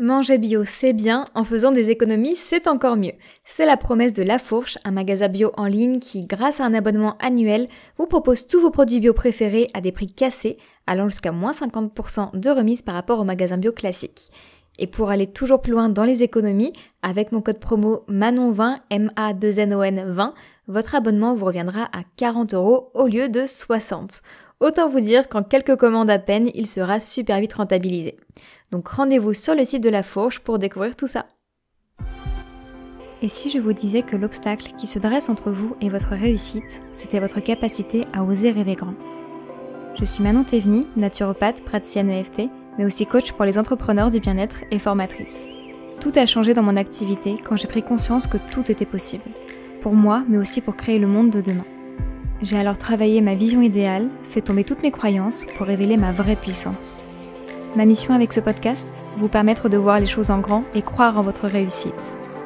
Manger bio, c'est bien, en faisant des économies, c'est encore mieux. C'est la promesse de La Fourche, un magasin bio en ligne qui, grâce à un abonnement annuel, vous propose tous vos produits bio préférés à des prix cassés, allant jusqu'à moins 50% de remise par rapport au magasin bio classique. Et pour aller toujours plus loin dans les économies, avec mon code promo MANON20, M-A-2-N-O-N 20, votre abonnement vous reviendra à 40 euros au lieu de 60. Autant vous dire qu'en quelques commandes à peine, il sera super vite rentabilisé. Donc rendez-vous sur le site de la Fourche pour découvrir tout ça. Et si je vous disais que l'obstacle qui se dresse entre vous et votre réussite, c'était votre capacité à oser rêver grand Je suis Manon Théveny, naturopathe, praticienne EFT, mais aussi coach pour les entrepreneurs du bien-être et formatrice. Tout a changé dans mon activité quand j'ai pris conscience que tout était possible. Pour moi, mais aussi pour créer le monde de demain. J'ai alors travaillé ma vision idéale, fait tomber toutes mes croyances pour révéler ma vraie puissance. Ma mission avec ce podcast, vous permettre de voir les choses en grand et croire en votre réussite,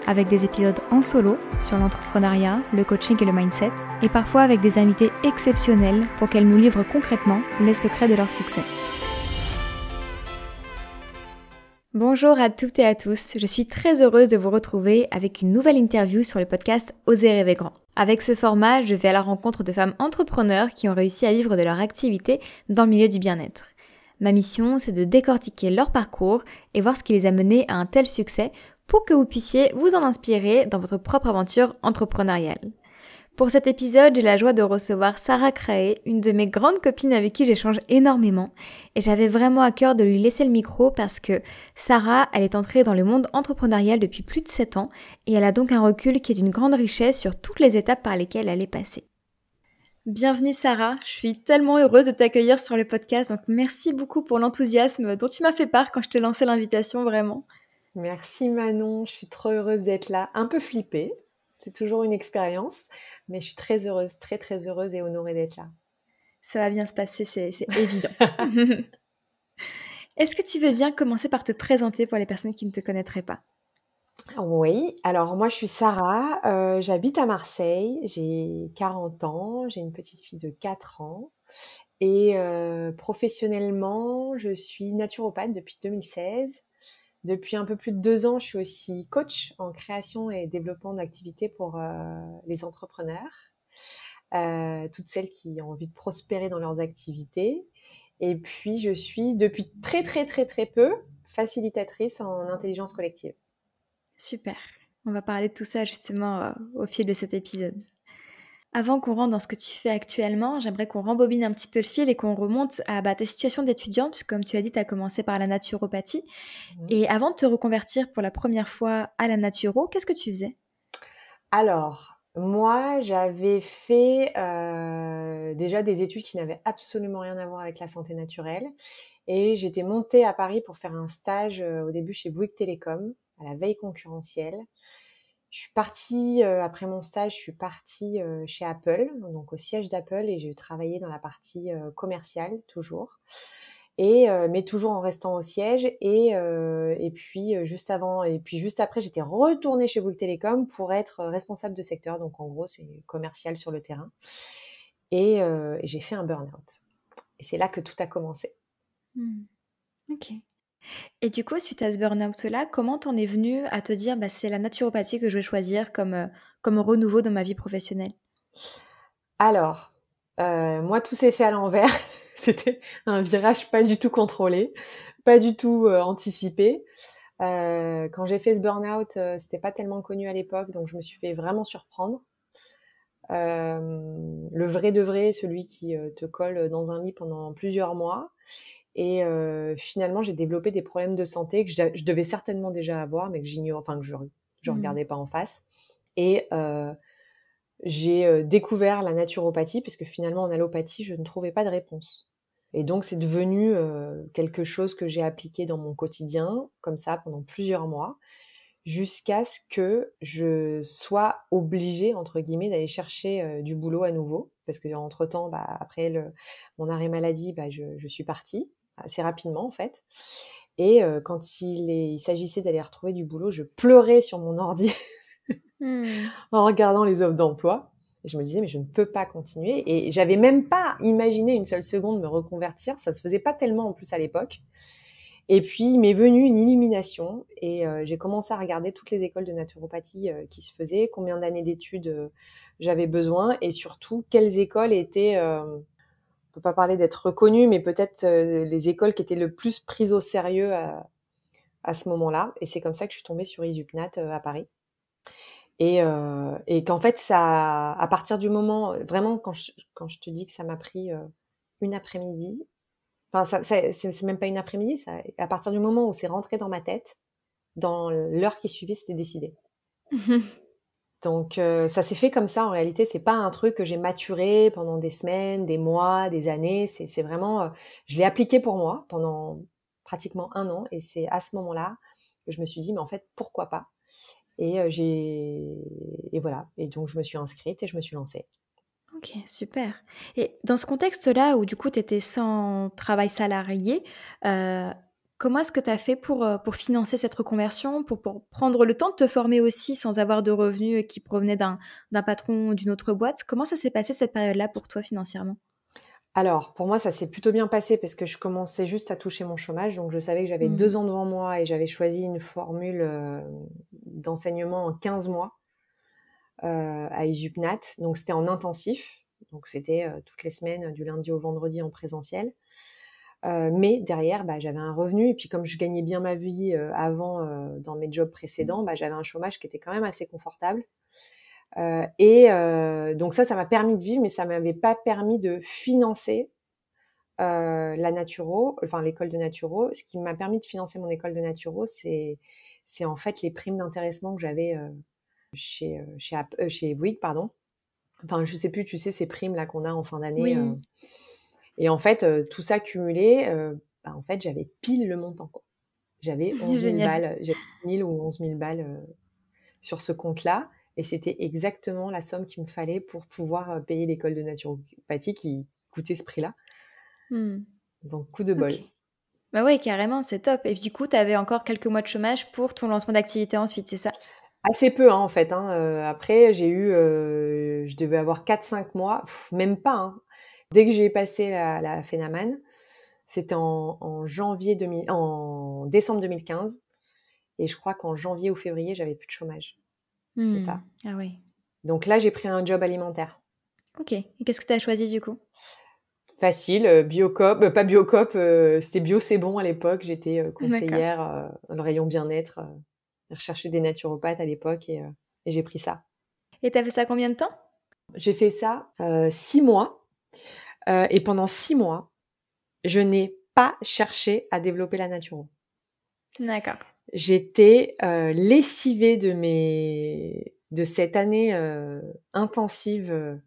avec des épisodes en solo sur l'entrepreneuriat, le coaching et le mindset, et parfois avec des invités exceptionnels pour qu'elles nous livrent concrètement les secrets de leur succès. Bonjour à toutes et à tous, je suis très heureuse de vous retrouver avec une nouvelle interview sur le podcast Oser rêver grand. Avec ce format, je vais à la rencontre de femmes entrepreneurs qui ont réussi à vivre de leur activité dans le milieu du bien-être. Ma mission, c'est de décortiquer leur parcours et voir ce qui les a menés à un tel succès pour que vous puissiez vous en inspirer dans votre propre aventure entrepreneuriale. Pour cet épisode, j'ai la joie de recevoir Sarah Craé, une de mes grandes copines avec qui j'échange énormément. Et j'avais vraiment à cœur de lui laisser le micro parce que Sarah, elle est entrée dans le monde entrepreneurial depuis plus de 7 ans et elle a donc un recul qui est d'une grande richesse sur toutes les étapes par lesquelles elle est passée. Bienvenue Sarah, je suis tellement heureuse de t'accueillir sur le podcast, donc merci beaucoup pour l'enthousiasme dont tu m'as fait part quand je t'ai lancé l'invitation, vraiment. Merci Manon, je suis trop heureuse d'être là, un peu flippée, c'est toujours une expérience, mais je suis très heureuse, très très heureuse et honorée d'être là. Ça va bien se passer, c'est évident. Est-ce que tu veux bien commencer par te présenter pour les personnes qui ne te connaîtraient pas? Oui, alors moi je suis Sarah, euh, j'habite à Marseille, j'ai 40 ans, j'ai une petite fille de 4 ans et euh, professionnellement je suis naturopathe depuis 2016. Depuis un peu plus de deux ans, je suis aussi coach en création et développement d'activités pour euh, les entrepreneurs, toutes celles qui ont envie de prospérer dans leurs activités. Et puis je suis depuis très très très très peu facilitatrice en intelligence collective. Super. On va parler de tout ça justement euh, au fil de cet épisode. Avant qu'on rentre dans ce que tu fais actuellement, j'aimerais qu'on rembobine un petit peu le fil et qu'on remonte à bah, tes situations d'étudiant, puisque comme tu as dit, tu as commencé par la naturopathie. Mmh. Et avant de te reconvertir pour la première fois à la naturo, qu'est-ce que tu faisais? Alors, moi, j'avais fait euh, déjà des études qui n'avaient absolument rien à voir avec la santé naturelle. Et j'étais montée à Paris pour faire un stage euh, au début chez Bouygues Télécom à la veille concurrentielle. Je suis partie, euh, après mon stage, je suis partie euh, chez Apple, donc au siège d'Apple, et j'ai travaillé dans la partie euh, commerciale toujours. Et mais toujours en restant au siège et puis juste avant et puis juste après j'étais retournée chez Bouygues Télécom pour être responsable de secteur donc en gros c'est commercial sur le terrain et, j'ai fait un burn-out et c'est là que tout a commencé. Mmh. Ok. Et du coup, suite à ce burn-out-là, comment t'en es venu à te dire, bah, c'est la naturopathie que je vais choisir comme, euh, comme renouveau dans ma vie professionnelle? Alors, euh, moi, tout s'est fait à l'envers. C'était un virage pas du tout contrôlé, pas du tout euh, anticipé. quand j'ai fait ce burn-out, c'était pas tellement connu à l'époque, donc je me suis fait vraiment surprendre. le vrai de vrai, celui qui te colle dans un lit pendant plusieurs mois. Et euh, finalement, j'ai développé des problèmes de santé que je, devais certainement déjà avoir, mais que j'ignore, enfin que je je mmh. regardais pas en face. Et euh, j'ai euh, découvert la naturopathie parce que finalement en allopathie, je ne trouvais pas de réponse. Et donc c'est devenu euh, quelque chose que j'ai appliqué dans mon quotidien, comme ça pendant plusieurs mois, jusqu'à ce que je sois obligée entre guillemets d'aller chercher euh, du boulot à nouveau, parce que entre temps, bah, après le, mon arrêt maladie, bah, je, je suis partie assez rapidement en fait. Et euh, quand il, il s'agissait d'aller retrouver du boulot, je pleurais sur mon ordi mmh. en regardant les offres d'emploi. Et je me disais, mais je ne peux pas continuer. Et j'avais même pas imaginé une seule seconde me reconvertir. Ça se faisait pas tellement en plus à l'époque. Et puis, il m'est venu une illumination et j'ai commencé à regarder toutes les écoles de naturopathie qui se faisaient, combien d'années d'études j'avais besoin et surtout quelles écoles étaient, peut pas parler d'être reconnues, mais peut-être les écoles qui étaient le plus prises au sérieux à, à ce moment-là. Et c'est comme ça que je suis tombée sur Isupnat à Paris. Et, et qu'en fait, ça, à partir du moment, vraiment, quand je, quand je te dis que ça m'a pris une après-midi, Enfin, c'est même pas une après-midi. Ça, à partir du moment où c'est rentré dans ma tête, dans l'heure qui suivait, c'était décidé. Donc euh, ça s'est fait comme ça. En réalité, c'est pas un truc que j'ai maturé pendant des semaines, des mois, des années. C'est vraiment, euh, je l'ai appliqué pour moi pendant pratiquement un an. Et c'est à ce moment-là que je me suis dit, mais en fait, pourquoi pas? Et euh, j'ai et voilà. Et donc je me suis inscrite et je me suis lancée. Ok, super. Et dans ce contexte-là, où du coup tu étais sans travail salarié, comment est-ce que tu as fait pour, euh, pour financer cette reconversion, pour, pour, prendre le temps de te former aussi sans avoir de revenus qui provenaient d'un patron ou d'une autre boîte? Comment ça s'est passé cette période-là pour toi financièrement? Alors, pour moi, ça s'est plutôt bien passé parce que je commençais juste à toucher mon chômage. Donc, je savais que j'avais mmh. deux ans devant moi et j'avais choisi une formule euh, d'enseignement en 15 mois. Euh, à Ijupnat. Donc c'était en intensif, donc c'était euh, toutes les semaines du lundi au vendredi en présentiel. Euh, mais derrière, bah, j'avais un revenu et puis comme je gagnais bien ma vie avant dans mes jobs précédents, bah, j'avais un chômage qui était quand même assez confortable. et donc ça, ça m'a permis de vivre, mais ça m'avait pas permis de financer la naturo, enfin l'école de naturo. Ce qui m'a permis de financer mon école de naturo, c'est c'est en fait les primes d'intéressement que j'avais chez euh, chez, euh, chez Bouygues, pardon. Enfin, je sais plus, tu sais ces primes là qu'on a en fin d'année. Euh. Et en fait, tout ça cumulé, bah, en fait, j'avais pile le montant. Quoi. J'avais 11 000 balles, j'avais 1000 ou 11 000 balles sur ce compte-là. Et c'était exactement la somme qu'il me fallait pour pouvoir payer l'école de naturopathie qui, coûtait ce prix-là. Mmh. Donc, coup de bol. Bah oui, carrément, c'est top. Et du coup, tu avais encore quelques mois de chômage pour ton lancement d'activité ensuite, c'est ça? Assez peu, hein, en fait. Hein. Euh, après, j'ai eu, euh, je devais avoir 4-5 mois, même pas. Hein. Dès que j'ai passé la, la c'était en, en, janvier 2000, en décembre 2015, et je crois qu'en janvier ou février, j'avais plus de chômage. C'est hmm. ça. Ah oui. Donc là, j'ai pris un job alimentaire. Ok. Et qu'est-ce que tu as choisi du coup? Facile, euh, Biocop, pas Biocop, c'était Bio C'est Bon à l'époque. J'étais conseillère dans le rayon bien-être rechercher des naturopathes à l'époque et, euh, et j'ai pris ça. Et t'as fait ça combien de temps? J'ai fait ça euh, six mois. Euh, et pendant six mois, je n'ai pas cherché à développer la naturo. D'accord. J'étais euh, lessivée de mes de cette année euh, intensive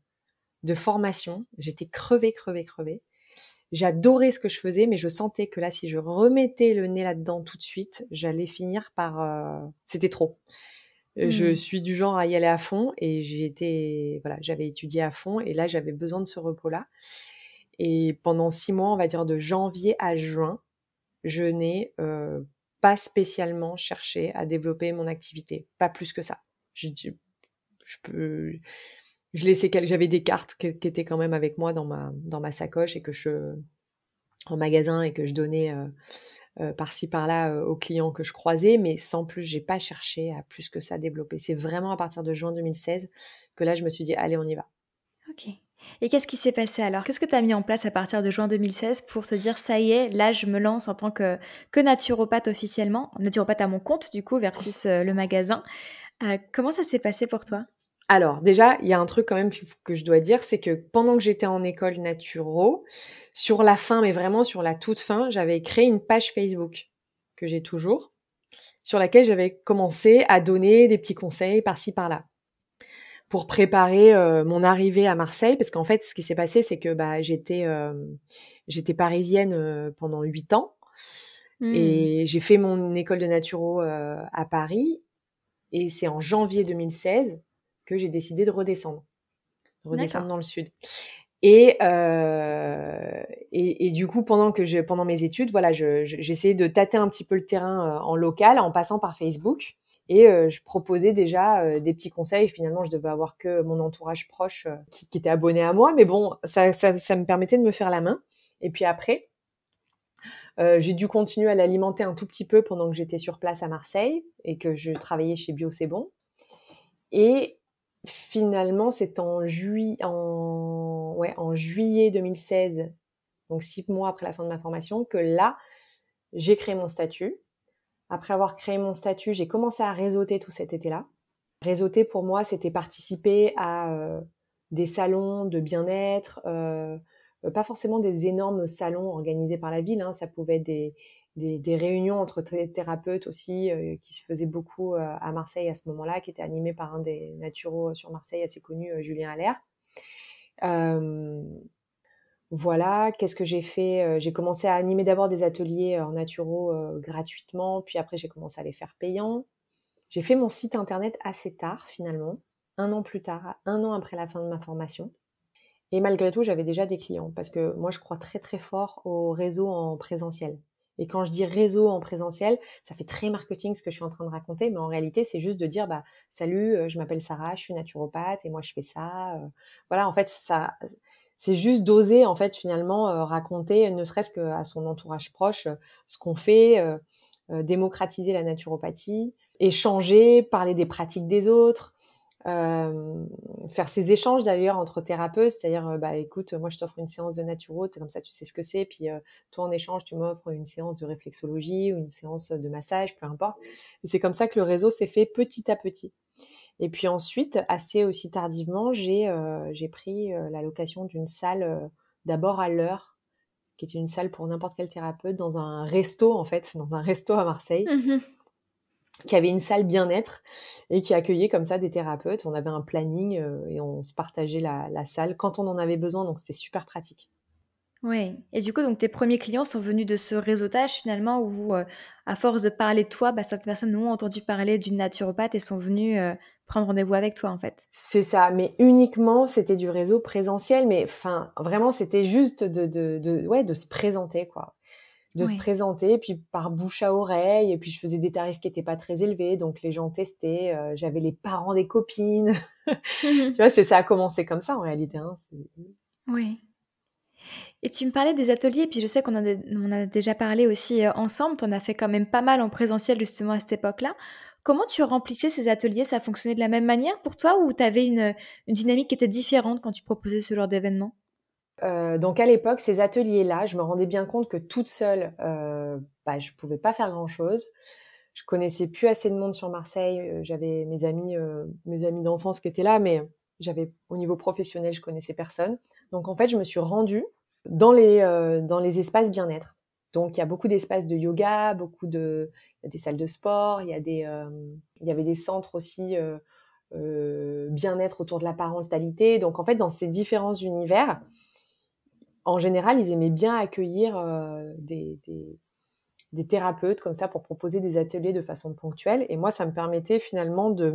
de formation. J'étais crevée, crevée, crevée. J'adorais ce que je faisais, mais je sentais que là, si je remettais le nez là-dedans tout de suite, j'allais finir par... Euh, c'était trop. Euh, je mmh. suis du genre à y aller à fond et j'étais, voilà, j'avais étudié à fond et là, j'avais besoin de ce repos-là. Et pendant six mois, on va dire de janvier à juin, je n'ai euh, pas spécialement cherché à développer mon activité, pas plus que ça. Je, je peux, je laissais j'avais des cartes qui, étaient quand même avec moi dans ma dans ma sacoche et que je en magasin et que je donnais euh, euh, par-ci par-là euh, aux clients que je croisais, mais sans plus, j'ai pas cherché à plus que ça développer. C'est vraiment à partir de juin 2016 que là, je me suis dit, allez, on y va. Ok. Et qu'est-ce qui s'est passé alors? Qu'est-ce que tu as mis en place à partir de juin 2016 pour te dire, ça y est, là, je me lance en tant que, que naturopathe officiellement, naturopathe à mon compte, du coup, versus le magasin. comment ça s'est passé pour toi? Alors, déjà, il y a un truc quand même que je dois dire, c'est que pendant que j'étais en école naturo, sur la fin, mais vraiment sur la toute fin, j'avais créé une page Facebook que j'ai toujours, sur laquelle j'avais commencé à donner des petits conseils par-ci par-là. Pour préparer euh, mon arrivée à Marseille, parce qu'en fait, ce qui s'est passé, c'est que bah, j'étais euh, j'étais parisienne euh, pendant huit ans. Et mmh. j'ai fait mon école de naturo à Paris, et c'est en janvier 2016 que j'ai décidé de redescendre, de redescendre dans le sud. Et, euh, et, et, du coup, pendant que je, pendant mes études, voilà, j'essayais de tâter un petit peu le terrain euh, en local, en passant par Facebook. Et euh, je proposais déjà euh, des petits conseils. Finalement, je devais avoir que mon entourage proche qui, qui, était abonné à moi, mais bon, ça, ça, ça, me permettait de me faire la main. Et puis après, j'ai dû continuer à l'alimenter un tout petit peu pendant que j'étais sur place à Marseille et que je travaillais chez Bio C'est Bon. Et finalement, c'est en, juillet, en, ouais, en juillet 2016, donc six mois après la fin de ma formation, que là, j'ai créé mon statut. Après avoir créé mon statut, j'ai commencé à réseauter tout cet été-là. Réseauter pour moi, c'était participer à euh, des salons de bien-être, euh, pas forcément des énormes salons organisés par la ville, hein, ça pouvait être des, des, des, réunions entre thérapeutes aussi euh, qui se faisaient beaucoup euh, à Marseille à ce moment-là, qui étaient animées par un des naturaux sur Marseille assez connu, euh, Julien Allaire. voilà, qu'est-ce que j'ai fait J'ai commencé à animer d'abord des ateliers en naturaux gratuitement, puis après j'ai commencé à les faire payants. J'ai fait mon site internet assez tard finalement, un an plus tard, un an après la fin de ma formation. Et malgré tout, j'avais déjà des clients parce que moi, je crois très très fort au réseau en présentiel. Et quand je dis réseau en présentiel, ça fait très marketing ce que je suis en train de raconter, mais en réalité, c'est juste de dire bah salut, euh, je m'appelle Sarah, je suis naturopathe et moi je fais ça. Euh. Voilà, en fait, ça c'est juste d'oser en fait finalement euh, raconter ne serait-ce qu'à son entourage proche ce qu'on fait, démocratiser la naturopathie, échanger, parler des pratiques des autres, euh, faire ces échanges d'ailleurs entre thérapeutes, c'est-à-dire euh, bah écoute, moi je t'offre une séance de naturo, comme ça tu sais ce que c'est, puis euh, toi en échange tu m'offres une séance de réflexologie ou une séance de massage, peu importe. C'est comme ça que le réseau s'est fait petit à petit. Et puis ensuite, assez aussi tardivement, j'ai j'ai pris la location d'une salle d'abord à l'heure, qui était une salle pour n'importe quel thérapeute dans un resto en fait, dans un resto à Marseille. Mmh qui avait une salle bien-être et qui accueillait comme ça des thérapeutes. On avait un planning euh, et on se partageait la, salle quand on en avait besoin, donc c'était super pratique. Oui, et du coup, donc tes premiers clients sont venus de ce réseautage finalement où, euh, à force de parler de toi, bah, certaines personnes ont entendu parler d'une naturopathe et sont venues euh, prendre rendez-vous avec toi en fait. C'est ça, mais uniquement c'était du réseau présentiel, mais enfin vraiment c'était juste de, de, de, ouais, de se présenter quoi de se présenter, puis par bouche à oreille, et puis je faisais des tarifs qui étaient pas très élevés, donc les gens testaient, euh, j'avais les parents des copines, tu vois, c'est ça a commencé comme ça en réalité. Hein, oui. Et tu me parlais des ateliers, puis je sais qu'on en, on a déjà parlé aussi euh, ensemble, tu en as fait quand même pas mal en présentiel justement à cette époque-là. Comment tu remplissais ces ateliers? Ça fonctionnait de la même manière pour toi ou tu avais une, une dynamique qui était différente quand tu proposais ce genre d'événement? Euh, donc à l'époque, ces ateliers-là, je me rendais bien compte que toute seule, euh, bah, je pouvais pas faire grand-chose. Je connaissais plus assez de monde sur Marseille. Euh, j'avais mes amis, euh, mes amis d'enfance qui étaient là, mais j'avais au niveau professionnel, je connaissais personne. Donc en fait, je me suis rendue dans les dans les espaces bien-être. Donc il y a beaucoup d'espaces de yoga, beaucoup de y a des salles de sport, il y a des il y avait des centres aussi bien-être autour de la parentalité. Donc en fait, dans ces différents univers, en général, ils aimaient bien accueillir euh, des, des, thérapeutes comme ça pour proposer des ateliers de façon ponctuelle. Et moi, ça me permettait finalement de,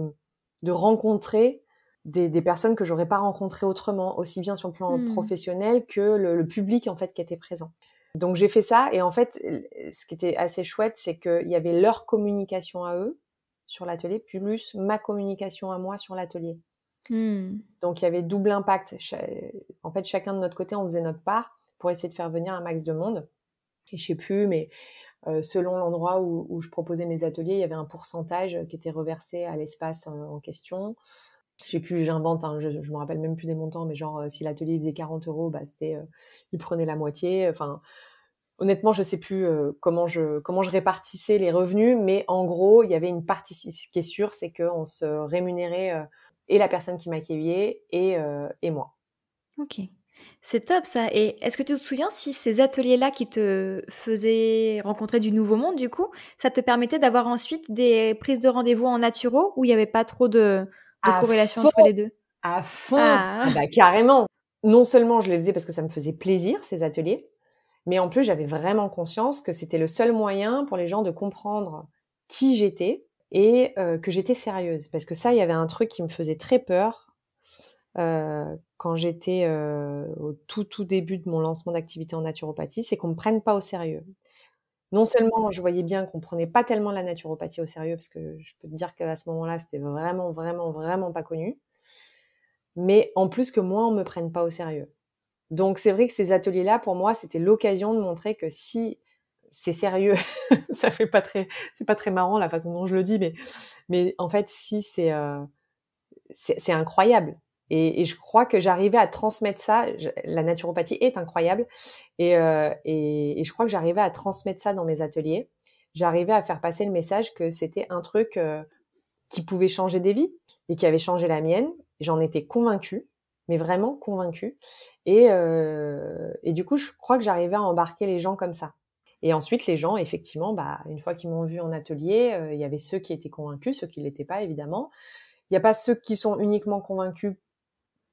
de rencontrer des, des personnes que j'aurais pas rencontrées autrement, aussi bien sur le plan mmh. professionnel que le, public en fait qui était présent. Donc j'ai fait ça et en fait, ce qui était assez chouette, c'est qu'il y avait leur communication à eux sur l'atelier plus ma communication à moi sur l'atelier. Hmm. Donc il y avait double impact. En fait, chacun de notre côté, on faisait notre part pour essayer de faire venir un max de monde. Et je sais plus, mais euh, selon l'endroit où, je proposais mes ateliers, il y avait un pourcentage qui était reversé à l'espace en, question. Je sais plus, j'invente, hein, je, je me rappelle même plus des montants, mais genre euh, si l'atelier faisait 40 euros, bah c'était, euh, il prenait la moitié. Enfin, honnêtement, je sais plus comment je comment je répartissais les revenus, mais en gros, il y avait une partie. Ce qui est sûr, c'est qu'on se rémunérait et la personne qui m'accueillait et, euh, et moi. Ok. C'est top ça. Et est-ce que tu te souviens si ces ateliers-là qui te faisaient rencontrer du nouveau monde, du coup, ça te permettait d'avoir ensuite des prises de rendez-vous en naturo où il n'y avait pas trop de, corrélation entre les deux? À fond ah. Ah bah, Carrément Non seulement je les faisais parce que ça me faisait plaisir, ces ateliers, mais en plus j'avais vraiment conscience que c'était le seul moyen pour les gens de comprendre qui j'étais, et euh, que j'étais sérieuse. Parce que ça, il y avait un truc qui me faisait très peur euh, quand j'étais euh, au tout tout début de mon lancement d'activité en naturopathie, c'est qu'on me prenne pas au sérieux. Non seulement je voyais bien qu'on prenait pas tellement la naturopathie au sérieux, parce que je peux te dire qu'à ce moment-là, c'était vraiment, vraiment, vraiment pas connu, mais en plus que moi, on me prenne pas au sérieux. Donc c'est vrai que ces ateliers-là, pour moi, c'était l'occasion de montrer que si c'est sérieux. ça fait pas très, c'est pas très marrant la façon dont je le dis, mais, mais en fait, si c'est, euh, c'est incroyable. Et, je crois que j'arrivais à transmettre ça. la naturopathie est incroyable, et, euh, et, et, je crois que j'arrivais à transmettre ça dans mes ateliers. J'arrivais à faire passer le message que c'était un truc euh, qui pouvait changer des vies et qui avait changé la mienne. J'en étais convaincue, mais vraiment convaincue. Et, euh, et du coup, je crois que j'arrivais à embarquer les gens comme ça. Et ensuite, les gens, effectivement, bah, une fois qu'ils m'ont vu en atelier, euh, il y avait ceux qui étaient convaincus, ceux qui l'étaient pas, évidemment. Il n'y a pas ceux qui sont uniquement convaincus,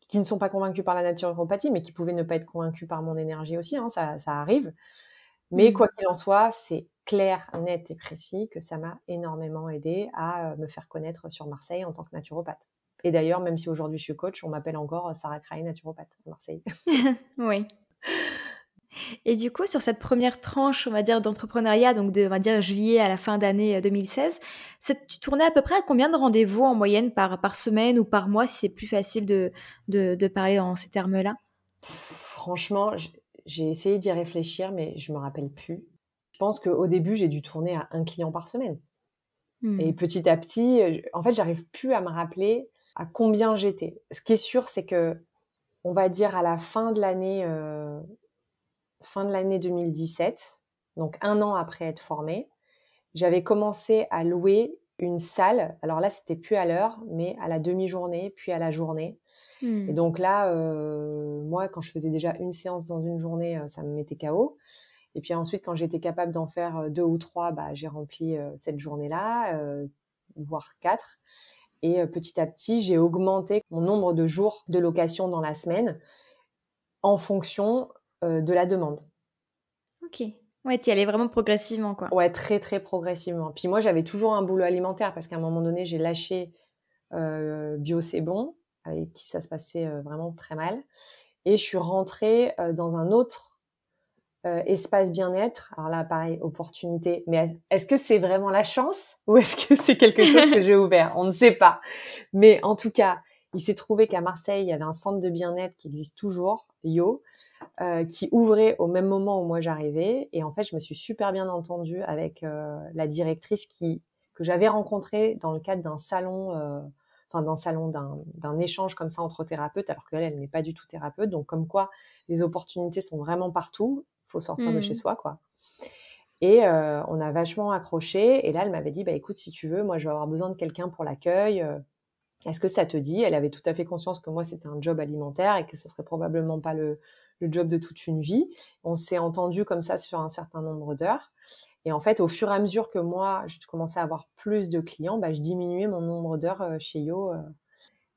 qui ne sont pas convaincus par la naturopathie, mais qui pouvaient ne pas être convaincus par mon énergie aussi. Hein, ça, ça arrive. Mais mmh. quoi qu'il en soit, c'est clair, net et précis que ça m'a énormément aidé à euh, me faire connaître sur Marseille en tant que naturopathe. Et d'ailleurs, même si aujourd'hui je suis coach, on m'appelle encore Sarah Cray, naturopathe à Marseille. oui. Et du coup, sur cette première tranche, on va dire, d'entrepreneuriat, donc de, on va dire, juillet à la fin d'année 2016, euh, tu tournais à peu près à combien de rendez-vous en moyenne par, par semaine ou par mois, si c'est plus facile de, de, de parler en ces termes-là? Franchement, j'ai essayé d'y réfléchir, mais je me rappelle plus. Je pense qu'au début, j'ai dû tourner à un client par semaine. Hmm. Et petit à petit, euh, en fait, j'arrive plus à me rappeler à combien j'étais. Ce qui est sûr, c'est que, on va dire à la fin de l'année, euh, fin de l'année 2017, donc un an après être formée, j'avais commencé à louer une salle. Alors là, c'était plus à l'heure, mais à la demi-journée, puis à la journée. Hmm. Et donc là, euh, moi, quand je faisais déjà une séance dans une journée, euh, ça me mettait KO. Et puis ensuite, quand j'étais capable d'en faire euh, deux ou trois, bah, j'ai rempli cette journée-là, voire quatre. Et petit à petit, j'ai augmenté mon nombre de jours de location dans la semaine en fonction de la demande. Ok. Ouais, tu y allais vraiment progressivement, quoi. Ouais, très, très progressivement. Puis moi, j'avais toujours un boulot alimentaire parce qu'à un moment donné, j'ai lâché Bio C'est Bon, avec qui ça se passait vraiment très mal. Et je suis rentrée dans un autre espace bien-être. Alors là, pareil, opportunité. Mais est-ce que c'est vraiment la chance ou est-ce que c'est quelque chose que j'ai ouvert? On ne sait pas. Mais en tout cas, il s'est trouvé qu'à Marseille, il y avait un centre de bien-être qui existe toujours, Yo, euh, qui ouvrait au même moment où moi j'arrivais. Et en fait, je me suis super bien entendue avec euh, la directrice qui que j'avais rencontrée dans le cadre d'un salon, euh, enfin d'un salon, d'un échange comme ça entre thérapeutes, alors qu'elle, elle n'est pas du tout thérapeute. Donc comme quoi, les opportunités sont vraiment partout. Il faut sortir de chez mmh. soi, quoi. Et euh, on a vachement accroché. Et là, elle m'avait dit, bah écoute, si tu veux, moi, je vais avoir besoin de quelqu'un pour l'accueil. Est-ce que ça te dit? Elle avait tout à fait conscience que moi, c'était un job alimentaire et que ce serait probablement pas le, le job de toute une vie. On s'est entendu comme ça sur un certain nombre d'heures. Et en fait, au fur et à mesure que moi, je commençais à avoir plus de clients, bah, je diminuais mon nombre d'heures euh, chez Yo. Euh,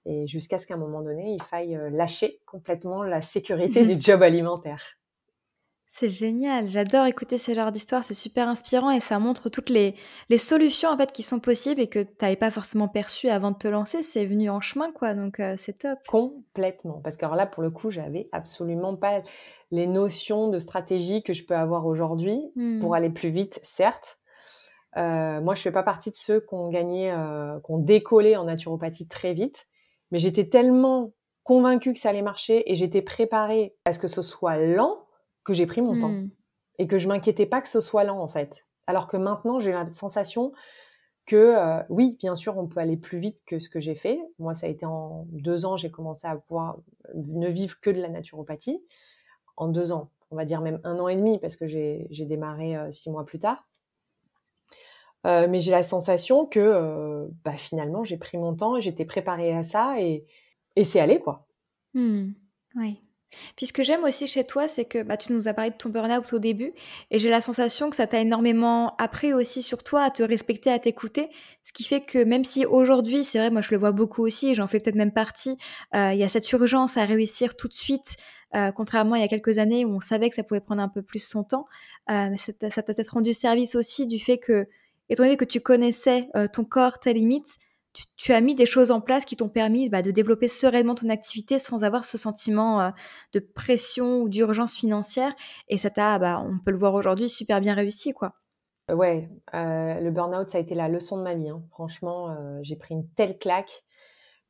et jusqu'à ce qu'à un moment donné, il faille euh, lâcher complètement la sécurité du job alimentaire. C'est génial, j'adore écouter ce genre d'histoire, c'est super inspirant et ça montre toutes les, les solutions en fait qui sont possibles et que tu n'avais pas forcément perçues avant de te lancer, c'est venu en chemin quoi, donc euh, c'est top. Complètement, parce que alors là pour le coup j'avais absolument pas les notions de stratégie que je peux avoir aujourd'hui pour hmm. aller plus vite, certes. Euh, moi je fais pas partie de ceux qui ont gagné, euh, qui ont décollé en naturopathie très vite, mais j'étais tellement convaincue que ça allait marcher et j'étais préparée à ce que ce soit lent que j'ai pris mon temps hmm. et que je m'inquiétais pas que ce soit lent en fait. Alors que maintenant, j'ai la sensation que euh, oui, bien sûr, on peut aller plus vite que ce que j'ai fait. Moi, ça a été en deux ans, j'ai commencé à pouvoir ne vivre que de la naturopathie. En deux ans, on va dire même un an et demi, parce que j'ai démarré euh, six mois plus tard. Euh, mais j'ai la sensation que bah, finalement, j'ai pris mon temps, j'étais préparée à ça et, et c'est allé, quoi. Hmm. Oui. Puis ce que j'aime aussi chez toi, c'est que bah, tu nous as parlé de ton burn-out au début, et j'ai la sensation que ça t'a énormément appris aussi sur toi à te respecter, à t'écouter, ce qui fait que même si aujourd'hui, c'est vrai, moi je le vois beaucoup aussi, et j'en fais peut-être même partie, euh, il y a cette urgence à réussir tout de suite, euh, contrairement à il y a quelques années où on savait que ça pouvait prendre un peu plus son temps, euh, ça t'a peut-être rendu service aussi du fait que, étant donné que tu connaissais ton corps, tes limites, tu, as mis des choses en place qui t'ont permis bah, de développer sereinement ton activité sans avoir ce sentiment euh, de pression ou d'urgence financière. Et ça t'a, bah, on peut le voir aujourd'hui, super bien réussi, quoi. Euh, ouais, euh, le burn-out, ça a été la leçon de ma vie. Hein. Franchement, j'ai pris une telle claque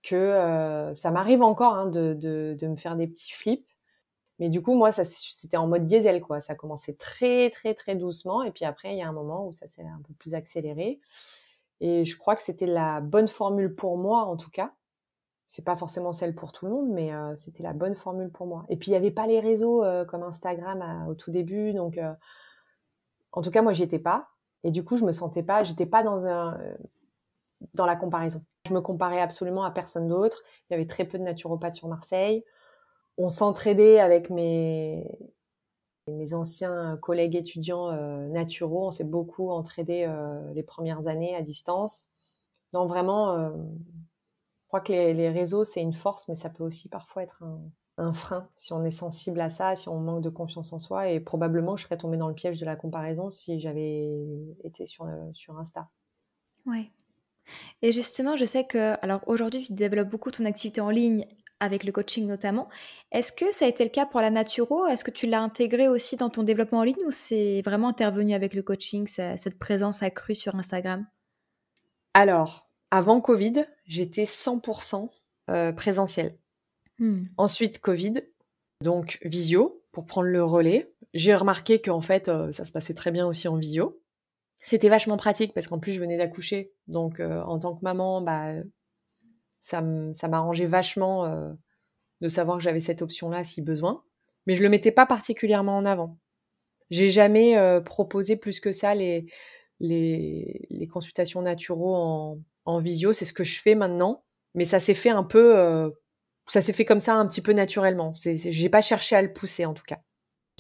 que ça m'arrive encore hein, de, me faire des petits flips. Mais du coup, moi, ça, c'était en mode diesel, quoi. Ça a commencé très, très, très doucement. Et puis après, il y a un moment où ça s'est un peu plus accéléré. Et je crois que c'était la bonne formule pour moi, en tout cas. C'est pas forcément celle pour tout le monde, mais euh, c'était la bonne formule pour moi. Et puis, il n'y avait pas les réseaux euh, comme Instagram au tout début. Donc, euh, en tout cas, moi, j'y étais pas. Et du coup, je me sentais pas, j'étais pas dans un, dans la comparaison. Je me comparais absolument à personne d'autre. Il y avait très peu de naturopathes sur Marseille on s'entraidait avec mes, mes anciens collègues étudiants euh, naturaux. On s'est beaucoup entraidés euh, les premières années à distance. Non, vraiment, euh, je crois que les, réseaux, c'est une force, mais ça peut aussi parfois être un, frein si on est sensible à ça, si on manque de confiance en soi. Et probablement, je serais tombée dans le piège de la comparaison si j'avais été sur, sur Insta. Ouais. Et justement, je sais que, alors aujourd'hui, tu développes beaucoup ton activité en ligne avec le coaching notamment. Est-ce que ça a été le cas pour la naturo? Est-ce que tu l'as intégré aussi dans ton développement en ligne ou c'est vraiment intervenu avec le coaching, cette présence accrue sur Instagram? Alors, avant Covid, j'étais 100% euh, présentiel. Hmm. Ensuite, Covid, donc visio pour prendre le relais. J'ai remarqué qu'en fait, euh, ça se passait très bien aussi en visio. C'était vachement pratique parce qu'en plus, je venais d'accoucher. Donc, euh, en tant que maman, bah, ça m'arrangeait vachement euh, de savoir que j'avais cette option-là si besoin. Mais je le mettais pas particulièrement en avant. J'ai jamais euh, proposé plus que ça les, les, les consultations naturaux en, en visio. C'est ce que je fais maintenant. Mais ça s'est fait un peu, euh, ça s'est fait comme ça un petit peu naturellement. J'ai pas cherché à le pousser en tout cas.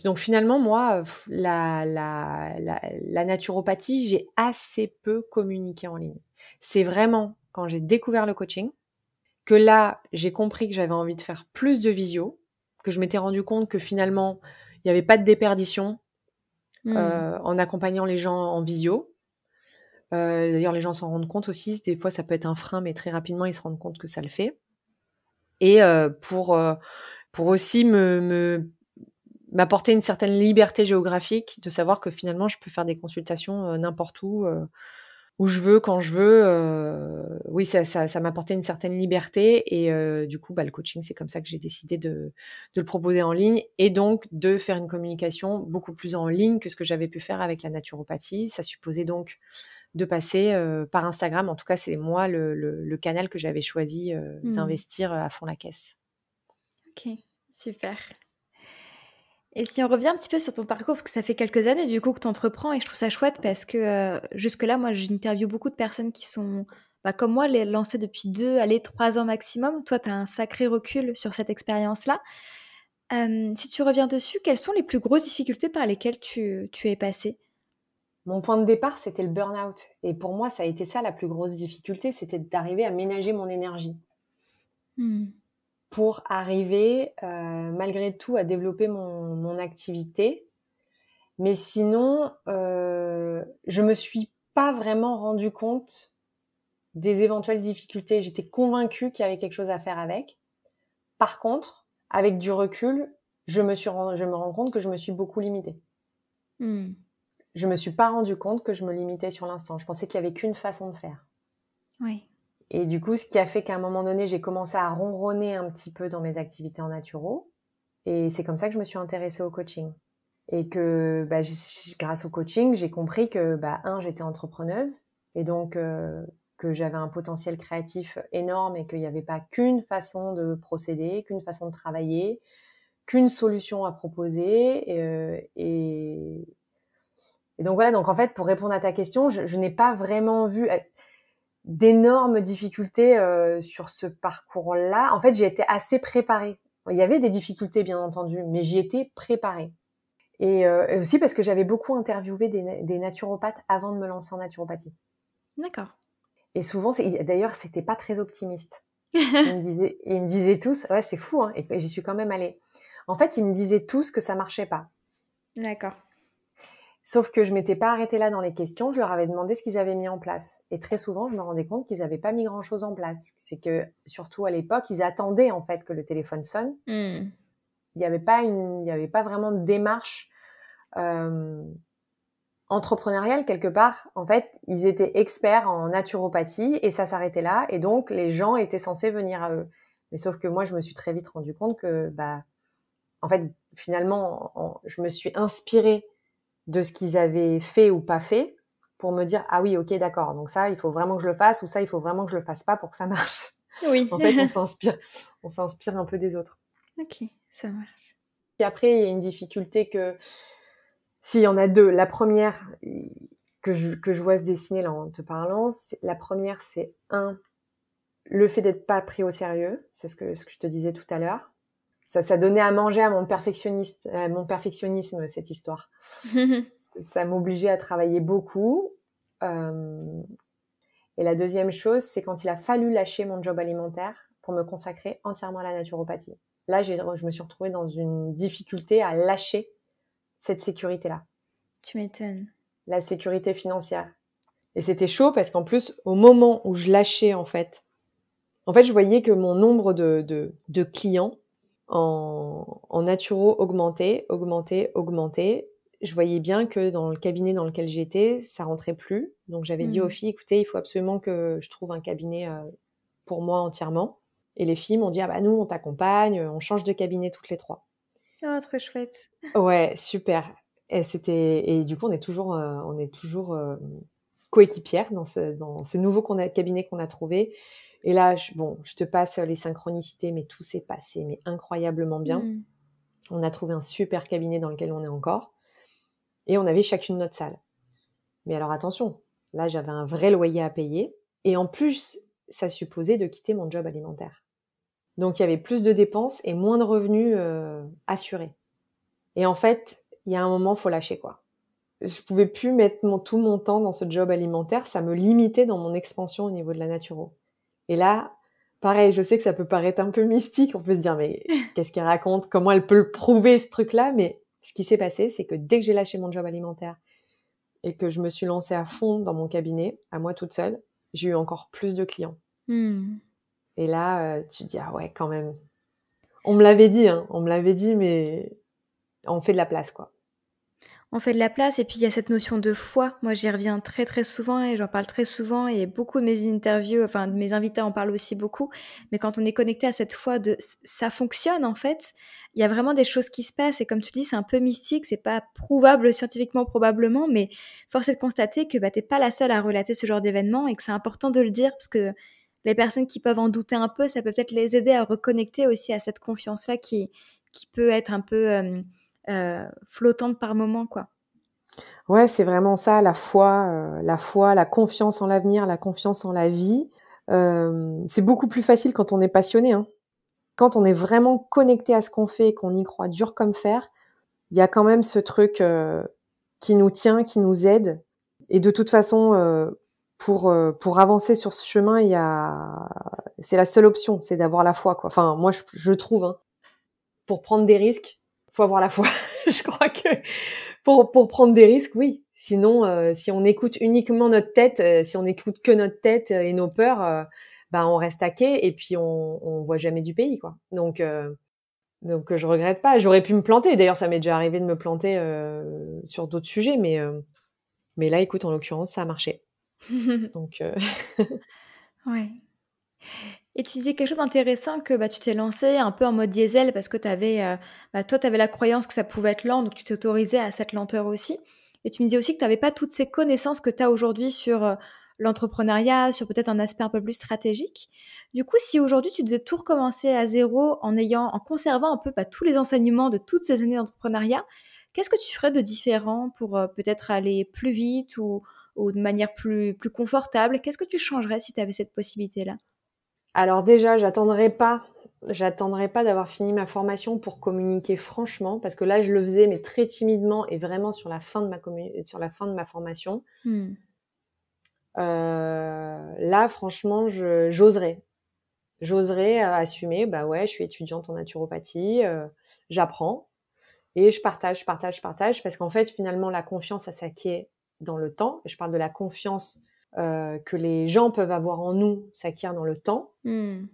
Donc finalement, moi, la, la, la, la naturopathie, j'ai assez peu communiqué en ligne. C'est vraiment quand j'ai découvert le coaching que là, j'ai compris que j'avais envie de faire plus de visio, que je m'étais rendu compte que finalement, il n'y avait pas de déperdition hmm. euh, en accompagnant les gens en visio. Euh, d'ailleurs, les gens s'en rendent compte aussi. Des fois, ça peut être un frein, mais très rapidement, ils se rendent compte que ça le fait. Et euh, pour pour aussi me m'apporter une certaine liberté géographique, de savoir que finalement, je peux faire des consultations n'importe où où je veux, quand je veux. Euh, oui, ça, ça, ça m'apportait une certaine liberté et euh, du coup, bah, le coaching, c'est comme ça que j'ai décidé de, de, le proposer en ligne et donc de faire une communication beaucoup plus en ligne que ce que j'avais pu faire avec la naturopathie. Ça supposait donc de passer euh, par Instagram. En tout cas, c'est moi le, le, le, canal que j'avais choisi mmh. d'investir à fond la caisse. Ok, super. Et si on revient un petit peu sur ton parcours, parce que ça fait quelques années du coup que tu entreprends et je trouve ça chouette parce que euh, jusque-là, moi, j'interviewe beaucoup de personnes qui sont, bah, comme moi, les lancées depuis deux, allez, trois ans maximum. Toi, tu as un sacré recul sur cette expérience-là. Euh, si tu reviens dessus, quelles sont les plus grosses difficultés par lesquelles tu, tu es passé? Mon point de départ, c'était le burn-out. Et pour moi, ça a été ça la plus grosse difficulté, c'était d'arriver à ménager mon énergie. Hmm pour arriver euh, malgré tout à développer mon, mon activité. Mais sinon, euh, je me suis pas vraiment rendu compte des éventuelles difficultés. J'étais convaincue qu'il y avait quelque chose à faire avec. Par contre, avec du recul, je me suis je me rends compte que je me suis beaucoup limitée. Hmm. Je me suis pas rendu compte que je me limitais sur l'instant. Je pensais qu'il y avait qu'une façon de faire. Oui. Et du coup, ce qui a fait qu'à un moment donné, j'ai commencé à ronronner un petit peu dans mes activités en naturo. Et c'est comme ça que je me suis intéressée au coaching. Et que bah, grâce au coaching, j'ai compris que, bah, un, j'étais entrepreneuse. Et donc, euh, que j'avais un potentiel créatif énorme et qu'il n'y avait pas qu'une façon de procéder, qu'une façon de travailler, qu'une solution à proposer. Et, euh, et, donc voilà, donc en fait, pour répondre à ta question, je n'ai pas vraiment vu d'énormes difficultés euh, sur ce parcours-là. En fait, j'ai été assez préparée. Il y avait des difficultés, bien entendu, mais j'y étais préparée. Et euh, aussi parce que j'avais beaucoup interviewé des, des, naturopathes avant de me lancer en naturopathie. D'accord. Et souvent, d'ailleurs, c'était pas très optimiste. ils me disaient, ils me disaient tous, ouais, c'est fou, hein, et j'y suis quand même allée. En fait, ils me disaient tous que ça marchait pas. D'accord. Sauf que je m'étais pas arrêtée là dans les questions, je leur avais demandé ce qu'ils avaient mis en place. Et très souvent, je me rendais compte qu'ils n'avaient pas mis grand-chose en place. C'est que, surtout à l'époque, ils attendaient en fait que le téléphone sonne. Hmm. Il n'y avait pas une, il y avait pas vraiment de démarche euh, entrepreneuriale quelque part. En fait, ils étaient experts en naturopathie et ça s'arrêtait là. Et donc, les gens étaient censés venir à eux. Mais sauf que moi, je me suis très vite rendu compte que, bah, en fait, finalement, je me suis inspirée de ce qu'ils avaient fait ou pas fait pour me dire ah oui ok d'accord donc ça il faut vraiment que je le fasse ou ça il faut vraiment que je le fasse pas pour que ça marche. Oui. en fait on s'inspire on s'inspire un peu des autres. Ok ça marche. Et après il y a une difficulté que s'il y en a deux la première que je, que je vois se dessiner là en te parlant la première c'est un le fait d'être pas pris au sérieux c'est ce que ce que je te disais tout à l'heure ça, ça donnait à manger à mon perfectionniste, à mon perfectionnisme cette histoire. ça m'obligeait à travailler beaucoup. Euh, et la deuxième chose, c'est quand il a fallu lâcher mon job alimentaire pour me consacrer entièrement à la naturopathie. Là, je me suis retrouvée dans une difficulté à lâcher cette sécurité-là. Tu m'étonnes. La sécurité financière. Et c'était chaud parce qu'en plus, au moment où je lâchais, en fait, en fait, je voyais que mon nombre de, de, de clients en, en naturo augmenté, augmenté, augmenté. Je voyais bien que dans le cabinet dans lequel j'étais, ça rentrait plus. Donc j'avais dit aux mmh. filles, écoutez, il faut absolument que je trouve un cabinet euh, pour moi entièrement. Et les filles m'ont dit, ah bah nous, on t'accompagne, on change de cabinet toutes les trois. Oh, très chouette. Ouais, super. Et c'était et du coup on est toujours euh, on est toujours euh, coéquipières dans ce dans ce nouveau qu'on a, cabinet qu'on a trouvé et là, je, bon, je te passe les synchronicités, mais tout s'est passé, mais incroyablement bien. Mm. On a trouvé un super cabinet dans lequel on est encore. Et on avait chacune notre salle. Mais alors attention, là, j'avais un vrai loyer à payer. Et en plus, ça supposait de quitter mon job alimentaire. Donc, il y avait plus de dépenses et moins de revenus euh, assurés. Et en fait, il y a un moment, faut lâcher, quoi. Je pouvais plus mettre mon, tout mon temps dans ce job alimentaire. Ça me limitait dans mon expansion au niveau de la naturo. Et là, pareil, je sais que ça peut paraître un peu mystique. On peut se dire, mais qu'est-ce qu'elle raconte? Comment elle peut le prouver, ce truc-là? Mais ce qui s'est passé, c'est que dès que j'ai lâché mon job alimentaire et que je me suis lancée à fond dans mon cabinet, à moi toute seule, j'ai eu encore plus de clients. Hmm. Et là, euh, tu te dis, ah ouais, quand même. On me l'avait dit, hein, on me l'avait dit, mais on fait de la place, quoi on fait de la place et puis il y a cette notion de foi. Moi, j'y reviens très très souvent et j'en parle très souvent et beaucoup de mes interviews, enfin de mes invités en parlent aussi beaucoup. Mais quand on est connecté à cette foi de ça fonctionne en fait, il y a vraiment des choses qui se passent et comme tu dis, c'est un peu mystique, c'est pas prouvable scientifiquement probablement, mais force est de constater que bah, t'es pas la seule à relater ce genre d'événement et que c'est important de le dire parce que les personnes qui peuvent en douter un peu, ça peut peut-être les aider à reconnecter aussi à cette confiance-là qui, peut être un peu flottante par moment, quoi. Ouais, c'est vraiment ça, la foi, euh, la foi, la confiance en l'avenir, la confiance en la vie. Euh, c'est beaucoup plus facile quand on est passionné. Hein. Quand on est vraiment connecté à ce qu'on fait et qu'on y croit dur comme fer, il y a quand même ce truc qui nous tient, qui nous aide. Et de toute façon, pour pour avancer sur ce chemin, il y a c'est la seule option, c'est d'avoir la foi. Quoi. Enfin, moi, je, je trouve, hein, pour prendre des risques, faut avoir la foi. je crois que pour pour prendre des risques, oui. Sinon, euh, si on écoute uniquement notre tête, euh, si on écoute que notre tête et nos peurs, euh, ben on reste à quai et puis on on voit jamais du pays, quoi. Donc donc je regrette pas. J'aurais pu me planter. D'ailleurs, ça m'est déjà arrivé de me planter sur d'autres sujets, mais mais là, écoute, en l'occurrence, ça a marché. donc ouais. Et tu disais quelque chose d'intéressant que bah, tu t'es lancé un peu en mode diesel parce que avais, euh, bah, toi, tu avais la croyance que ça pouvait être lent, donc tu t'autorisais à cette lenteur aussi. Et tu me disais aussi que tu n'avais pas toutes ces connaissances que tu as aujourd'hui sur euh, l'entrepreneuriat, sur peut-être un aspect un peu plus stratégique. Du coup, si aujourd'hui tu devais tout recommencer à zéro en ayant, en conservant un peu bah, tous les enseignements de toutes ces années d'entrepreneuriat, qu'est-ce que tu ferais de différent pour euh, peut-être aller plus vite ou, ou de manière plus, plus confortable? Qu'est-ce que tu changerais si tu avais cette possibilité-là? Alors déjà, j'attendrai pas, j'attendrai pas d'avoir fini ma formation pour communiquer franchement, parce que là, je le faisais, mais très timidement et vraiment sur la fin de ma sur la fin de ma formation. Hmm. Euh, là, franchement, j'oserais, j'oserais euh, assumer. Bah ouais, je suis étudiante en naturopathie, euh, j'apprends et je partage, je partage, je partage, parce qu'en fait, finalement, la confiance, ça s'acquiert dans le temps. Je parle de la confiance que les gens peuvent avoir en nous s'acquiert dans le temps. Hmm.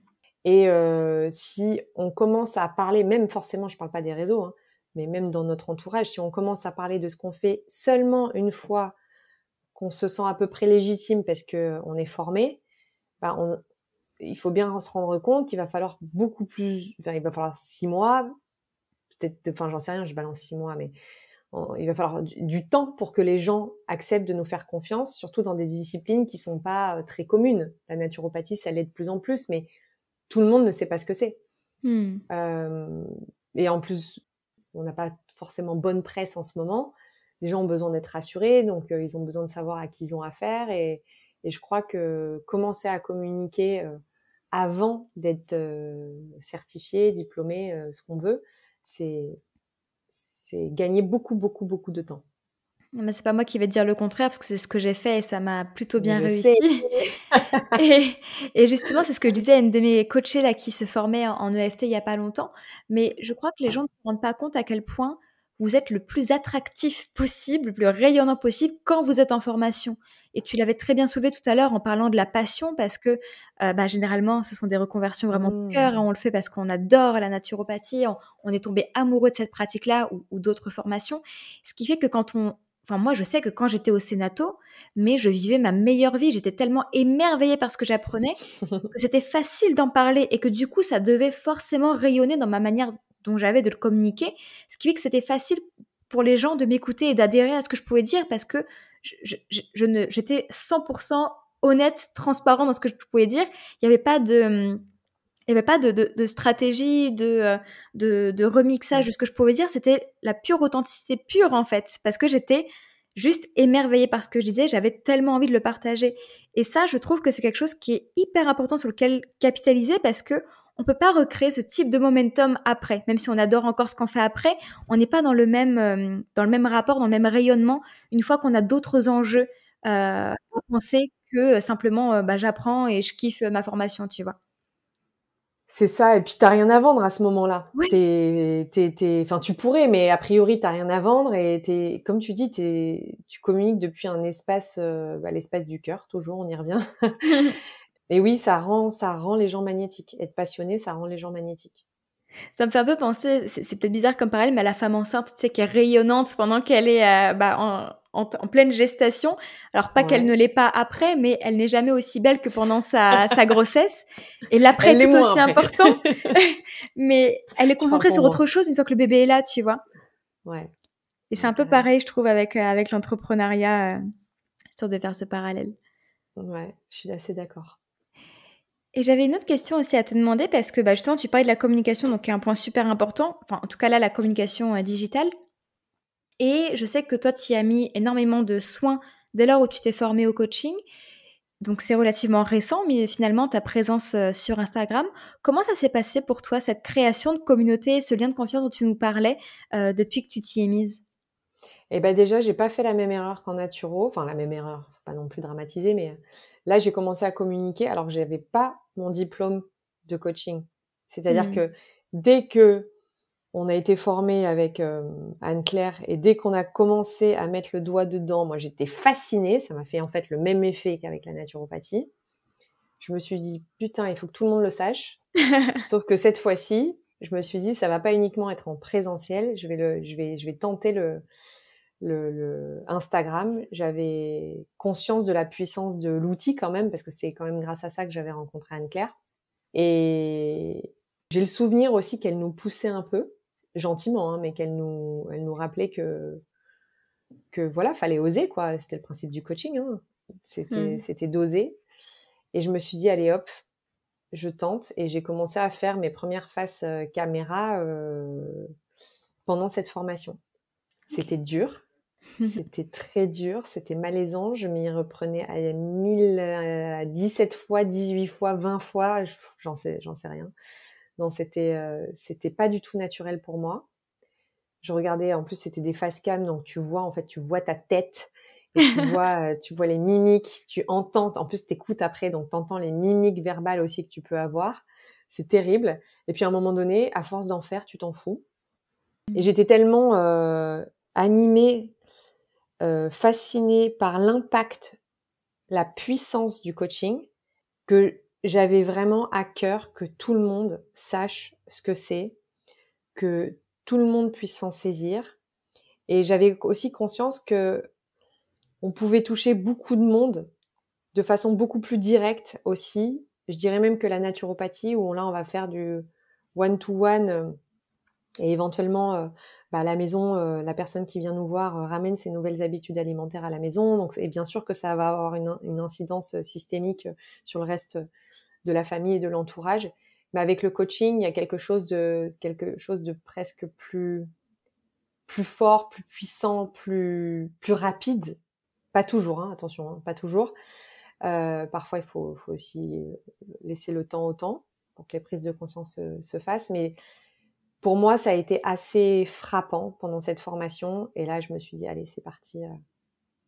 Et euh, si on commence à parler, même forcément, je parle pas des réseaux, hein, mais même dans notre entourage, si on commence à parler de ce qu'on fait seulement une fois qu'on se sent à peu près légitime parce que on est formé, bah on, il faut bien se rendre compte qu'il va falloir beaucoup plus, enfin, il va falloir six mois, peut-être, enfin, j'en sais rien, je balance six mois, mais il va falloir du, temps pour que les gens acceptent de nous faire confiance, surtout dans des disciplines qui sont pas très communes. La naturopathie, ça l'est de plus en plus, mais tout le monde ne sait pas ce que c'est. Hmm. Euh, et en plus, on n'a pas forcément bonne presse en ce moment. Les gens ont besoin d'être rassurés, donc euh, ils ont besoin de savoir à qui ils ont affaire. Et, et je crois que commencer à communiquer euh, avant d'être euh, certifié, diplômé, euh, ce qu'on veut, c'est c'est gagner beaucoup, beaucoup, beaucoup de temps. Mais c'est pas moi qui vais te dire le contraire parce que c'est ce que j'ai fait et ça m'a plutôt bien réussi. et, et, justement, c'est ce que je disais à une de mes coachées là qui se formait en, EFT il y a pas longtemps. Mais je crois que les gens ne se rendent pas compte à quel point vous êtes le plus attractif possible, le plus rayonnant possible quand vous êtes en formation. Et tu l'avais très bien soulevé tout à l'heure en parlant de la passion, parce que euh, bah, généralement, ce sont des reconversions vraiment de cœur. Mmh. on le fait parce qu'on adore la naturopathie, on, est tombé amoureux de cette pratique-là ou, d'autres formations. Ce qui fait que quand on... Enfin, moi, je sais que quand j'étais au Sénato, mais je vivais ma meilleure vie. J'étais tellement émerveillée par ce que j'apprenais que c'était facile d'en parler et que du coup, ça devait forcément rayonner dans ma manière dont j'avais de le communiquer. Ce qui fait que c'était facile pour les gens de m'écouter et d'adhérer à ce que je pouvais dire parce que je, ne, j'étais 100% honnête, transparent dans ce que je pouvais dire. Il n'y avait pas de, pas de, de, stratégie, de, de, de, remixage de ce que je pouvais dire. C'était la pure authenticité pure, en fait, parce que j'étais juste émerveillée par ce que je disais. J'avais tellement envie de le partager. Et ça, je trouve que c'est quelque chose qui est hyper important sur lequel capitaliser parce que on peut pas recréer ce type de momentum après, même si on adore encore ce qu'on fait après, on n'est pas dans le même euh, dans le même rapport, dans le même rayonnement une fois qu'on a d'autres enjeux euh, à penser que simplement euh, bah, j'apprends et je kiffe ma formation, tu vois. C'est ça, et puis t'as rien à vendre à ce moment-là. Oui. T'es, enfin, tu pourrais, mais a priori t'as rien à vendre et t'es, comme tu dis, t'es, tu communiques depuis un espace, bah, l'espace du cœur, toujours, on y revient. Et oui, ça rend, ça rend les gens magnétiques. Être passionné, ça rend les gens magnétiques. Ça me fait un peu penser, c'est peut-être bizarre comme parallèle, mais à la femme enceinte, tu sais, qui est rayonnante pendant qu'elle est euh, bah, en, en, pleine gestation. Alors pas qu'elle ne l'est pas après, mais elle n'est jamais aussi belle que pendant sa, sa grossesse. Et l'après est tout aussi important. mais elle est concentrée sur autre chose une fois que le bébé est là, tu vois. Ouais. Et c'est un peu pareil, je trouve, avec, euh, avec l'entrepreneuriat, euh, sur de faire ce parallèle. Ouais, je suis assez d'accord. Et j'avais une autre question aussi à te demander parce que bah, justement, tu parlais de la communication, donc qui est un point super important. Enfin, en tout cas, là, la communication euh, digitale. Et je sais que toi, tu y as mis énormément de soins dès lors où tu t'es formé au coaching. Donc, c'est relativement récent, mais finalement, ta présence euh, sur Instagram. Comment ça s'est passé pour toi, cette création de communauté, ce lien de confiance dont tu nous parlais euh, depuis que tu t'y es mise? Eh ben déjà, j'ai pas fait la même erreur qu'en naturo. Enfin, la même erreur, pas non plus dramatisée, mais là, j'ai commencé à communiquer alors que j'avais pas mon diplôme de coaching. C'est-à-dire mmh. que dès que on a été formé avec euh, Anne-Claire et dès qu'on a commencé à mettre le doigt dedans, moi j'étais fascinée, ça m'a fait en fait le même effet qu'avec la naturopathie. Je me suis dit putain, il faut que tout le monde le sache. Sauf que cette fois-ci, je me suis dit ça va pas uniquement être en présentiel, je vais le je vais je vais tenter le le, le Instagram, j'avais conscience de la puissance de l'outil quand même, parce que c'est quand même grâce à ça que j'avais rencontré Anne-Claire. Et j'ai le souvenir aussi qu'elle nous poussait un peu, gentiment, hein, mais qu'elle nous, elle nous rappelait que, que voilà, fallait oser, quoi. C'était le principe du coaching, hein. C'était, mmh. c'était d'oser. Et je me suis dit, allez hop, je tente. Et j'ai commencé à faire mes premières faces euh, caméra euh, pendant cette formation. C'était dur, C'était très dur, c'était malaisant. Je m'y reprenais à 1000, 17 fois, 18 fois, 20 fois, j'en sais, j'en sais rien. Non, c'était, euh, c'était pas du tout naturel pour moi. Je regardais, en plus, c'était des face cam, donc tu vois, en fait, tu vois ta tête, et tu vois, euh, tu vois les mimiques, tu entends, en plus, t'écoutes après, donc t'entends les mimiques verbales aussi que tu peux avoir. C'est terrible. Et puis, à un moment donné, à force d'en faire, tu t'en fous. Et j'étais tellement euh, animée euh, fascinée par l'impact, la puissance du coaching, que j'avais vraiment à cœur que tout le monde sache ce que c'est, que tout le monde puisse s'en saisir. Et j'avais aussi conscience que on pouvait toucher beaucoup de monde de façon beaucoup plus directe aussi. Je dirais même que la naturopathie, où là on va faire du one-to-one, Et éventuellement, bah, à la maison, la personne qui vient nous voir ramène ses nouvelles habitudes alimentaires à la maison. Donc, et bien sûr que ça va avoir une, incidence systémique sur le reste de la famille et de l'entourage. Mais avec le coaching, il y a quelque chose de quelque chose de presque plus plus fort, plus puissant, plus plus rapide. Pas toujours, hein, attention, hein, pas toujours. Euh, parfois, il faut, faut, aussi laisser le temps au temps pour que les prises de conscience se, se, fassent. Mais pour moi, ça a été assez frappant pendant cette formation. Et là, je me suis dit, allez, c'est parti. Euh,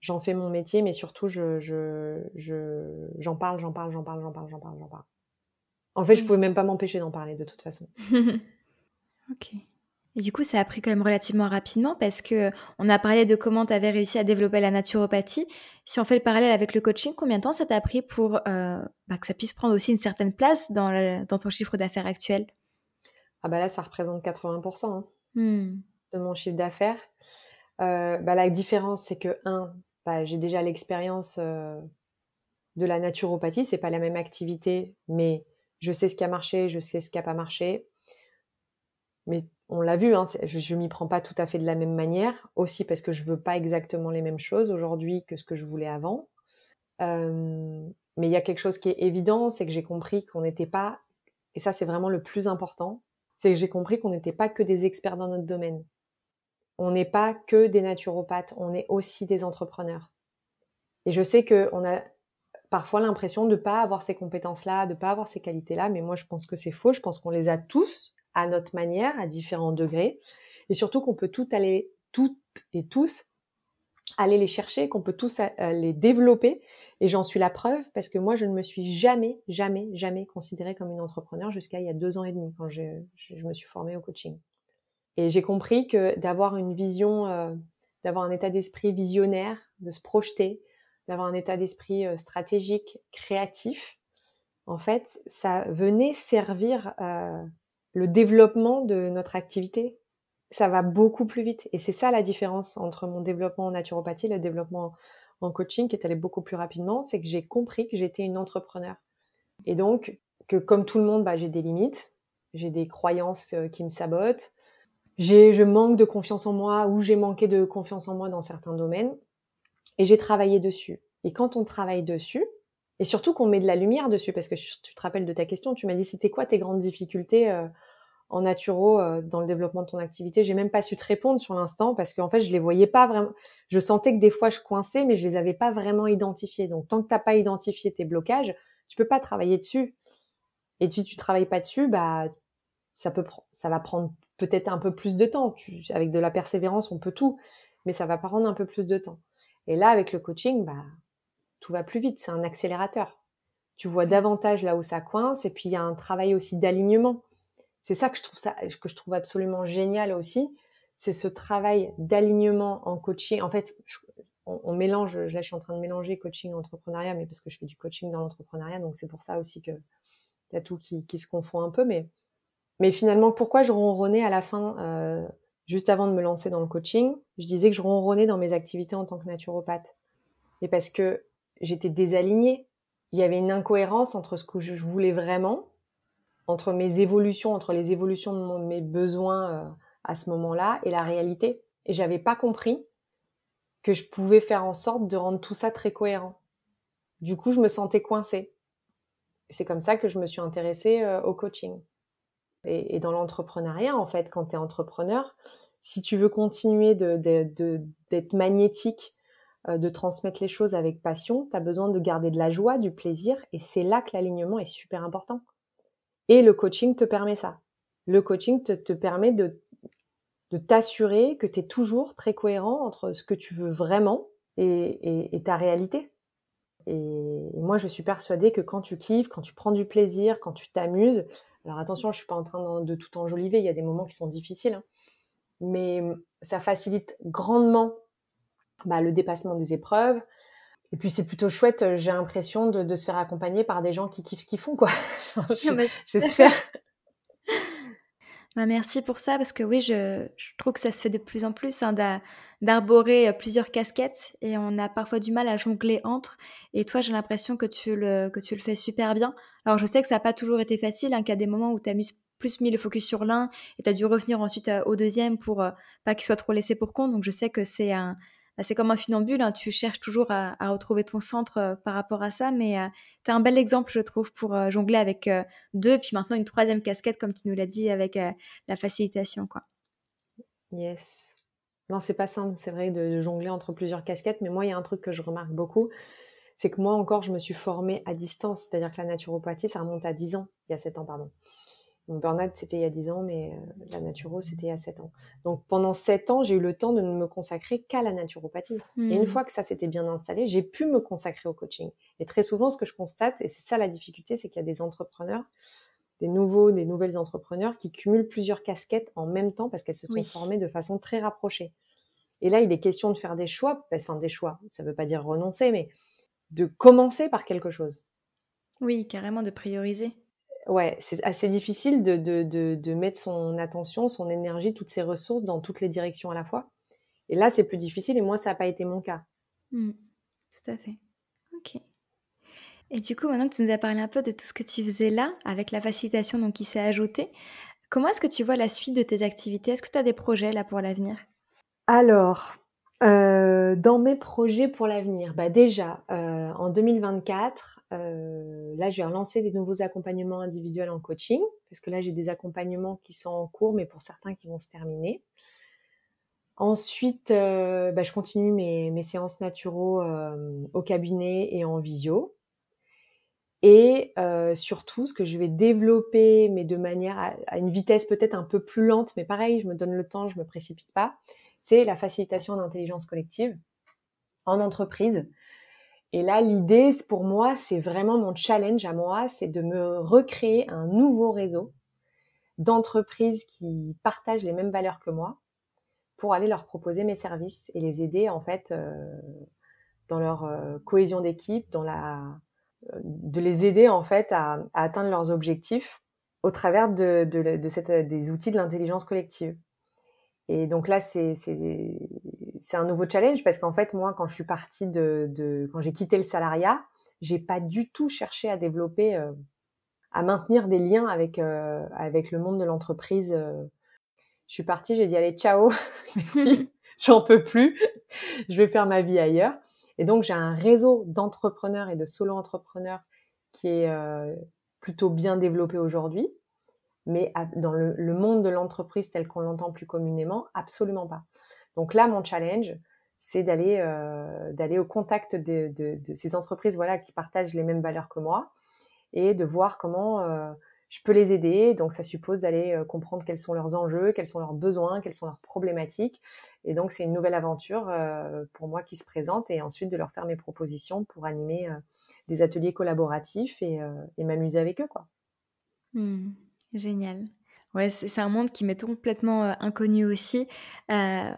j'en fais mon métier, mais surtout, je, je, je, j'en parle, j'en parle, j'en parle, j'en parle, j'en parle, j'en parle. En fait, je pouvais même pas m'empêcher d'en parler de toute façon. ok. Et du coup, ça a pris quand même relativement rapidement parce que on a parlé de comment tu avais réussi à développer la naturopathie. Si on fait le parallèle avec le coaching, combien de temps ça t'a pris pour euh, bah, que ça puisse prendre aussi une certaine place dans ton chiffre d'affaires actuel? Ah bah là, ça représente 80% hein, mmh. de mon chiffre d'affaires. Euh, bah, la différence, c'est que un, bah, j'ai déjà l'expérience euh, de la naturopathie. C'est pas la même activité, mais je sais ce qui a marché, je sais ce qui a pas marché. Mais on l'a vu, hein, je, ne m'y prends pas tout à fait de la même manière, aussi parce que je veux pas exactement les mêmes choses aujourd'hui que ce que je voulais avant. Euh, mais il y a quelque chose qui est évident, c'est que j'ai compris qu'on n'était pas, et ça c'est vraiment le plus important, c'est que j'ai compris qu'on n'était pas que des experts dans notre domaine. On n'est pas que des naturopathes, on est aussi des entrepreneurs. Et je sais qu'on a parfois l'impression de ne pas avoir ces compétences-là, de ne pas avoir ces qualités-là, mais moi je pense que c'est faux, je pense qu'on les a tous à notre manière, à différents degrés, et surtout qu'on peut tout aller, toutes et tous aller les chercher, qu'on peut tous euh, les développer, et j'en suis la preuve parce que moi je ne me suis jamais, jamais, jamais considérée comme une entrepreneur jusqu'à il y a deux ans et demi quand je, me suis formée au coaching. Et j'ai compris que d'avoir une vision, euh, d'avoir un état d'esprit visionnaire, de se projeter, d'avoir un état d'esprit euh, stratégique, créatif, en fait, ça venait servir euh, le développement de notre activité. Ça va beaucoup plus vite. Et c'est ça la différence entre mon développement en naturopathie et le développement en coaching qui est allé beaucoup plus rapidement. C'est que j'ai compris que j'étais une entrepreneur. Et donc, que comme tout le monde, bah, j'ai des limites. J'ai des croyances euh, qui me sabotent. J'ai, je manque de confiance en moi ou j'ai manqué de confiance en moi dans certains domaines. Et j'ai travaillé dessus. Et quand on travaille dessus, et surtout qu'on met de la lumière dessus, parce que tu te rappelles de ta question, tu m'as dit c'était quoi tes grandes difficultés euh, en naturo euh, dans le développement de ton activité. J'ai même pas su te répondre sur l'instant parce qu'en fait je les voyais pas vraiment. Je sentais que des fois je coinçais, mais je les avais pas vraiment identifiés. Donc tant que t'as pas identifié tes blocages, tu peux pas travailler dessus. Et si tu travailles pas dessus, bah ça peut ça va prendre peut-être un peu plus de temps. Tu, avec de la persévérance, on peut tout, mais ça va prendre un peu plus de temps. Et là, avec le coaching, bah, tout va plus vite. C'est un accélérateur. Tu vois davantage là où ça coince, et puis il y a un travail aussi d'alignement. C'est ça que je trouve ça, que je trouve absolument génial aussi. C'est ce travail d'alignement en coaching. En fait, on, mélange. Là, je suis en train de mélanger coaching et entrepreneuriat, mais parce que je fais du coaching dans l'entrepreneuriat, donc c'est pour ça aussi que y a tout qui, se confond un peu. Mais, mais finalement, pourquoi je ronronnais à la fin euh, juste avant de me lancer dans le coaching, je disais que je ronronnais dans mes activités en tant que naturopathe. Et parce que j'étais désalignée. Il y avait une incohérence entre ce que je voulais vraiment, entre mes évolutions, entre les évolutions de mes besoins euh, à ce moment-là et la réalité. Et j'avais pas compris que je pouvais faire en sorte de rendre tout ça très cohérent. Du coup, je me sentais coincée. C'est comme ça que je me suis intéressée euh, au coaching et, dans l'entrepreneuriat, en fait, quand tu es entrepreneur, si tu veux continuer d'être magnétique, euh, de transmettre les choses avec passion, tu as besoin de garder de la joie, du plaisir, et c'est là que l'alignement est super important. Et le coaching te permet ça. Le coaching te, permet de, t'assurer que tu es toujours très cohérent entre ce que tu veux vraiment et, ta réalité. Et, et, moi, je suis persuadée que quand tu kiffes, quand tu prends du plaisir, quand tu t'amuses, alors attention, je suis pas en train de, tout enjoliver, il y a des moments qui sont difficiles, hein. mais ça facilite grandement bah, le dépassement des épreuves. Et puis c'est plutôt chouette, euh, j'ai l'impression de, se faire accompagner par des gens qui kiffent ce qu'ils font, quoi. J'espère. Bah, merci pour ça, parce que oui, je, trouve que ça se fait de plus en plus hein, d'arborer euh, plusieurs casquettes et on a parfois du mal à jongler entre. Et toi, j'ai l'impression que, tu le, que tu le fais super bien. Alors, je sais que ça n'a pas toujours été facile, hein, qu'il y a des moments où tu plus mis le focus sur l'un et tu as dû revenir ensuite au deuxième pour pas qu'il soit trop laissé pour compte. Donc je sais que c'est un, c'est comme un funambule, hein, tu cherches toujours à, retrouver ton centre par rapport à ça, mais tu as un bel exemple, je trouve, pour jongler avec deux, puis maintenant une troisième casquette, comme tu nous l'as dit, avec la facilitation. Quoi. Yes. Non, c'est pas simple, c'est vrai, de, jongler entre plusieurs casquettes, mais moi, il y a un truc que je remarque beaucoup, c'est que moi encore, je me suis formée à distance, c'est-à-dire que la naturopathie, ça remonte à 10 ans, il y a 7 ans, pardon. Mon burn-out, c'était il y a 10 ans, mais euh, la naturo, c'était il y a 7 ans. Donc pendant 7 ans, j'ai eu le temps de ne me consacrer qu'à la naturopathie. Et une hmm. fois que ça s'était bien installé, j'ai pu me consacrer au coaching. Et très souvent, ce que je constate, et c'est ça la difficulté, c'est qu'il y a des entrepreneurs, des nouveaux, des nouvelles entrepreneurs qui cumulent plusieurs casquettes en même temps parce qu'elles se sont formées de façon très rapprochée. Et là, il est question de faire des choix, enfin des choix, ça ne veut pas dire renoncer, mais de commencer par quelque chose. Oui, carrément de prioriser ouais, c'est assez difficile de, de, de, mettre son attention, son énergie, toutes ses ressources dans toutes les directions à la fois. Et là, c'est plus difficile et moi, ça n'a pas été mon cas. Mmh. tout à fait. Ok. Et du coup, maintenant que tu nous as parlé un peu de tout ce que tu faisais là, avec la facilitation donc, qui s'est ajoutée, comment est-ce que tu vois la suite de tes activités? Est-ce que tu as des projets là pour l'avenir? Alors, euh, dans mes projets pour l'avenir, bah déjà euh, en 2024, euh, là je vais relancer des nouveaux accompagnements individuels en coaching parce que là j'ai des accompagnements qui sont en cours, mais pour certains qui vont se terminer. Ensuite, bah, je continue mes, mes séances naturaux au cabinet et en visio. Et surtout, ce que je vais développer, mais de manière à, à une vitesse peut-être un peu plus lente, mais pareil, je me donne le temps, je me précipite pas c'est la facilitation d'intelligence collective en entreprise. Et là, l'idée pour moi, c'est vraiment mon challenge à moi, c'est de me recréer un nouveau réseau d'entreprises qui partagent les mêmes valeurs que moi pour aller leur proposer mes services et les aider en fait euh, dans leur euh, cohésion d'équipe, dans la euh, de les aider en fait à, atteindre leurs objectifs au travers de, de des outils de l'intelligence collective. Et donc là, c'est c'est un nouveau challenge parce qu'en fait, moi, quand je suis partie de, de quand j'ai quitté le salariat, j'ai pas du tout cherché à développer, euh, à maintenir des liens avec euh, avec le monde de l'entreprise. Euh. Je suis partie, j'ai dit allez ciao, merci, j'en peux plus, je vais faire ma vie ailleurs. Et donc j'ai un réseau d'entrepreneurs et de solo-entrepreneurs qui est plutôt bien développé aujourd'hui mais dans le, monde de l'entreprise tel qu'on l'entend plus communément, absolument pas. Donc là, mon challenge, c'est d'aller euh, d'aller au contact de, ces entreprises voilà qui partagent les mêmes valeurs que moi et de voir comment euh, je peux les aider. Donc ça suppose d'aller euh, comprendre quels sont leurs enjeux, quels sont leurs besoins, quelles sont leurs problématiques. Et donc c'est une nouvelle aventure pour moi qui se présente et ensuite de leur faire mes propositions pour animer des ateliers collaboratifs et, m'amuser avec eux quoi. Mmh. Génial. Ouais, c'est un monde qui m'est complètement euh, inconnu aussi. Euh,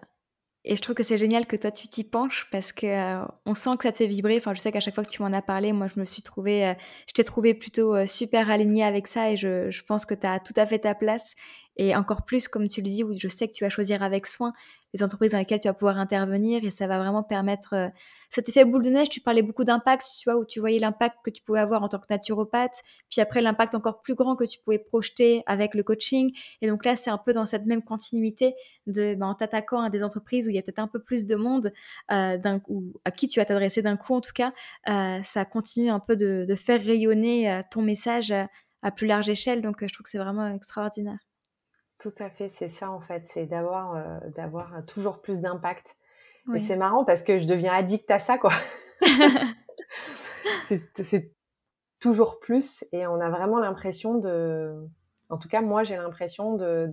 et je trouve que c'est génial que toi tu t'y penches parce que euh, on sent que ça te fait vibrer. Enfin, je sais qu'à chaque fois que tu m'en as parlé, moi je me suis trouvée, je t'ai trouvé plutôt super alignée avec ça et je, je pense que tu as tout à fait ta place. Et encore plus, comme tu le dis, où je sais que tu vas choisir avec soin les entreprises dans lesquelles tu vas pouvoir intervenir et ça va vraiment permettre euh, cet effet boule de neige. Tu parlais beaucoup d'impact, tu vois, où tu voyais l'impact que tu pouvais avoir en tant que naturopathe, puis après l'impact encore plus grand que tu pouvais projeter avec le coaching. Et donc là, c'est un peu dans cette même continuité de, ben, en t'attaquant à des entreprises où il y a peut-être un peu plus de monde, euh, ou à qui tu vas t'adresser d'un coup en tout cas, euh, ça continue un peu de faire rayonner ton message à plus large échelle. Donc je trouve que c'est vraiment extraordinaire. Tout à fait, c'est ça en fait, c'est d'avoir euh, d'avoir toujours plus d'impact. Et c'est marrant parce que je deviens addict à ça quoi. c'est toujours plus et on a vraiment l'impression de, en tout cas moi j'ai l'impression de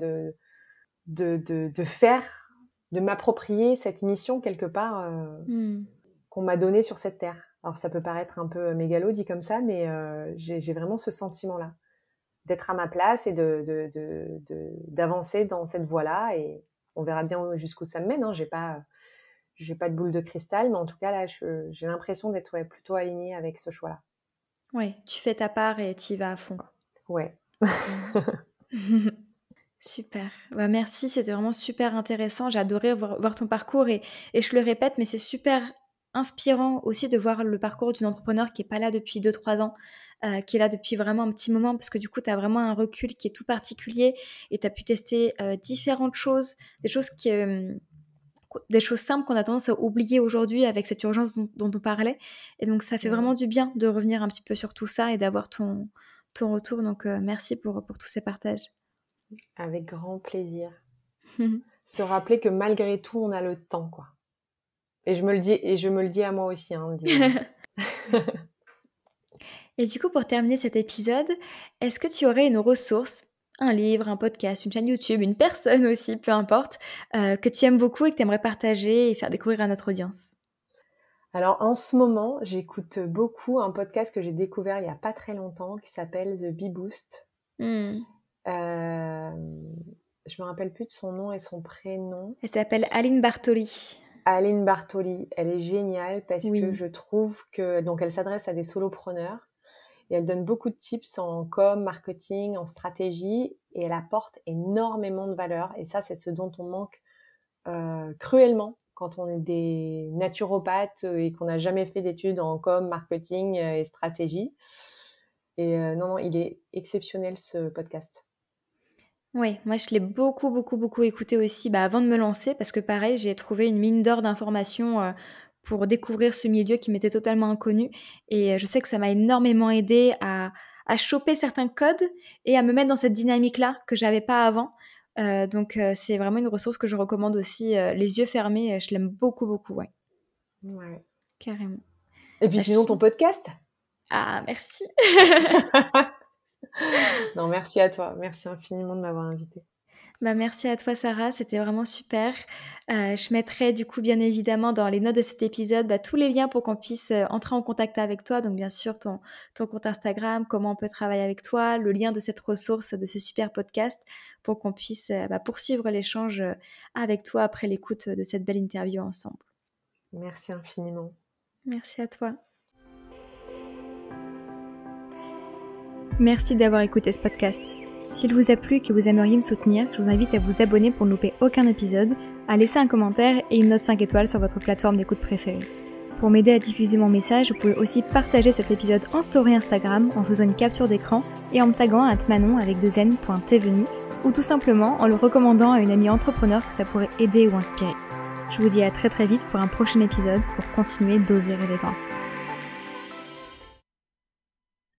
de, de de, faire, de m'approprier cette mission quelque part euh, mmh. qu'on m'a donnée sur cette terre. Alors ça peut paraître un peu mégalo dit comme ça, mais euh, j'ai vraiment ce sentiment là d'être à ma place et de, d'avancer dans cette voie-là. Et on verra bien jusqu'où ça me mène. Hein. J'ai pas, j'ai pas de boule de cristal, mais en tout cas là, j'ai l'impression d'être plutôt alignée avec ce choix-là. Oui, tu fais ta part et tu y vas à fond. Ouais. super. Bah, merci, c'était vraiment super intéressant. J'ai adoré voir, ton parcours et, et, je le répète, mais c'est super inspirant aussi de voir le parcours d'une entrepreneur qui n'est pas là depuis 2-3 ans, euh, qui est là depuis vraiment un petit moment, parce que du coup, tu as vraiment un recul qui est tout particulier et tu as pu tester euh, différentes choses, des choses qui... Euh, des choses simples qu'on a tendance à oublier aujourd'hui avec cette urgence dont, on parlait. Et donc, ça fait vraiment du bien de revenir un petit peu sur tout ça et d'avoir ton, ton retour. Donc, merci pour, pour tous ces partages. Avec grand plaisir. Se rappeler que malgré tout, on a le temps, quoi. Et je me le dis, et je me le dis à moi aussi. Hein, et du coup, pour terminer cet épisode, est-ce que tu aurais une ressource, un livre, un podcast, une chaîne YouTube, une personne aussi, peu importe, euh, que tu aimes beaucoup et que tu aimerais partager et faire découvrir à notre audience? Alors en ce moment, j'écoute beaucoup un podcast que j'ai découvert il n'y a pas très longtemps qui s'appelle The Bee Boost. Hmm. Euh, je me rappelle plus de son nom et son prénom. Elle s'appelle Aline Bartoli. Aline Bartoli, elle est géniale parce que je trouve que donc elle s'adresse à des solopreneurs et elle donne beaucoup de tips en com, marketing, en stratégie et elle apporte énormément de valeur et ça c'est ce dont on manque euh, cruellement quand on est des naturopathes et qu'on n'a jamais fait d'études en com, marketing et stratégie. Et euh, non, non, il est exceptionnel ce podcast. Oui, moi je l'ai beaucoup, beaucoup, beaucoup écouté aussi bah, avant de me lancer parce que pareil, j'ai trouvé une mine d'or d'informations euh, pour découvrir ce milieu qui m'était totalement inconnu. Et euh, je sais que ça m'a énormément aidé à, à, choper certains codes et à me mettre dans cette dynamique-là que j'avais pas avant. Euh, donc c'est vraiment une ressource que je recommande aussi, les yeux fermés, je l'aime beaucoup, beaucoup, ouais. Ouais. Carrément. Et puis bah, sinon, ton podcast? Ah, merci. non, merci à toi. Merci infiniment de m'avoir invité. Bah, merci à toi Sarah, c'était vraiment super. Euh, je mettrai du coup bien évidemment dans les notes de cet épisode bah, tous les liens pour qu'on puisse euh, entrer en contact avec toi. Donc bien sûr ton, ton compte Instagram, comment on peut travailler avec toi, le lien de cette ressource, de ce super podcast pour qu'on puisse euh, bah, poursuivre l'échange avec toi après l'écoute de cette belle interview ensemble. Merci infiniment. Merci à toi. Merci d'avoir écouté ce podcast. S'il vous a plu et que vous aimeriez me soutenir, je vous invite à vous abonner pour ne louper aucun épisode, à laisser un commentaire et une note 5 étoiles sur votre plateforme d'écoute préférée. Pour m'aider à diffuser mon message, vous pouvez aussi partager cet épisode en story Instagram en faisant une capture d'écran et en me taguant à manon avec deux n.tvenu ou tout simplement en le recommandant à une amie entrepreneur que ça pourrait aider ou inspirer. Je vous dis à très très vite pour un prochain épisode pour continuer d'oser rêver grand.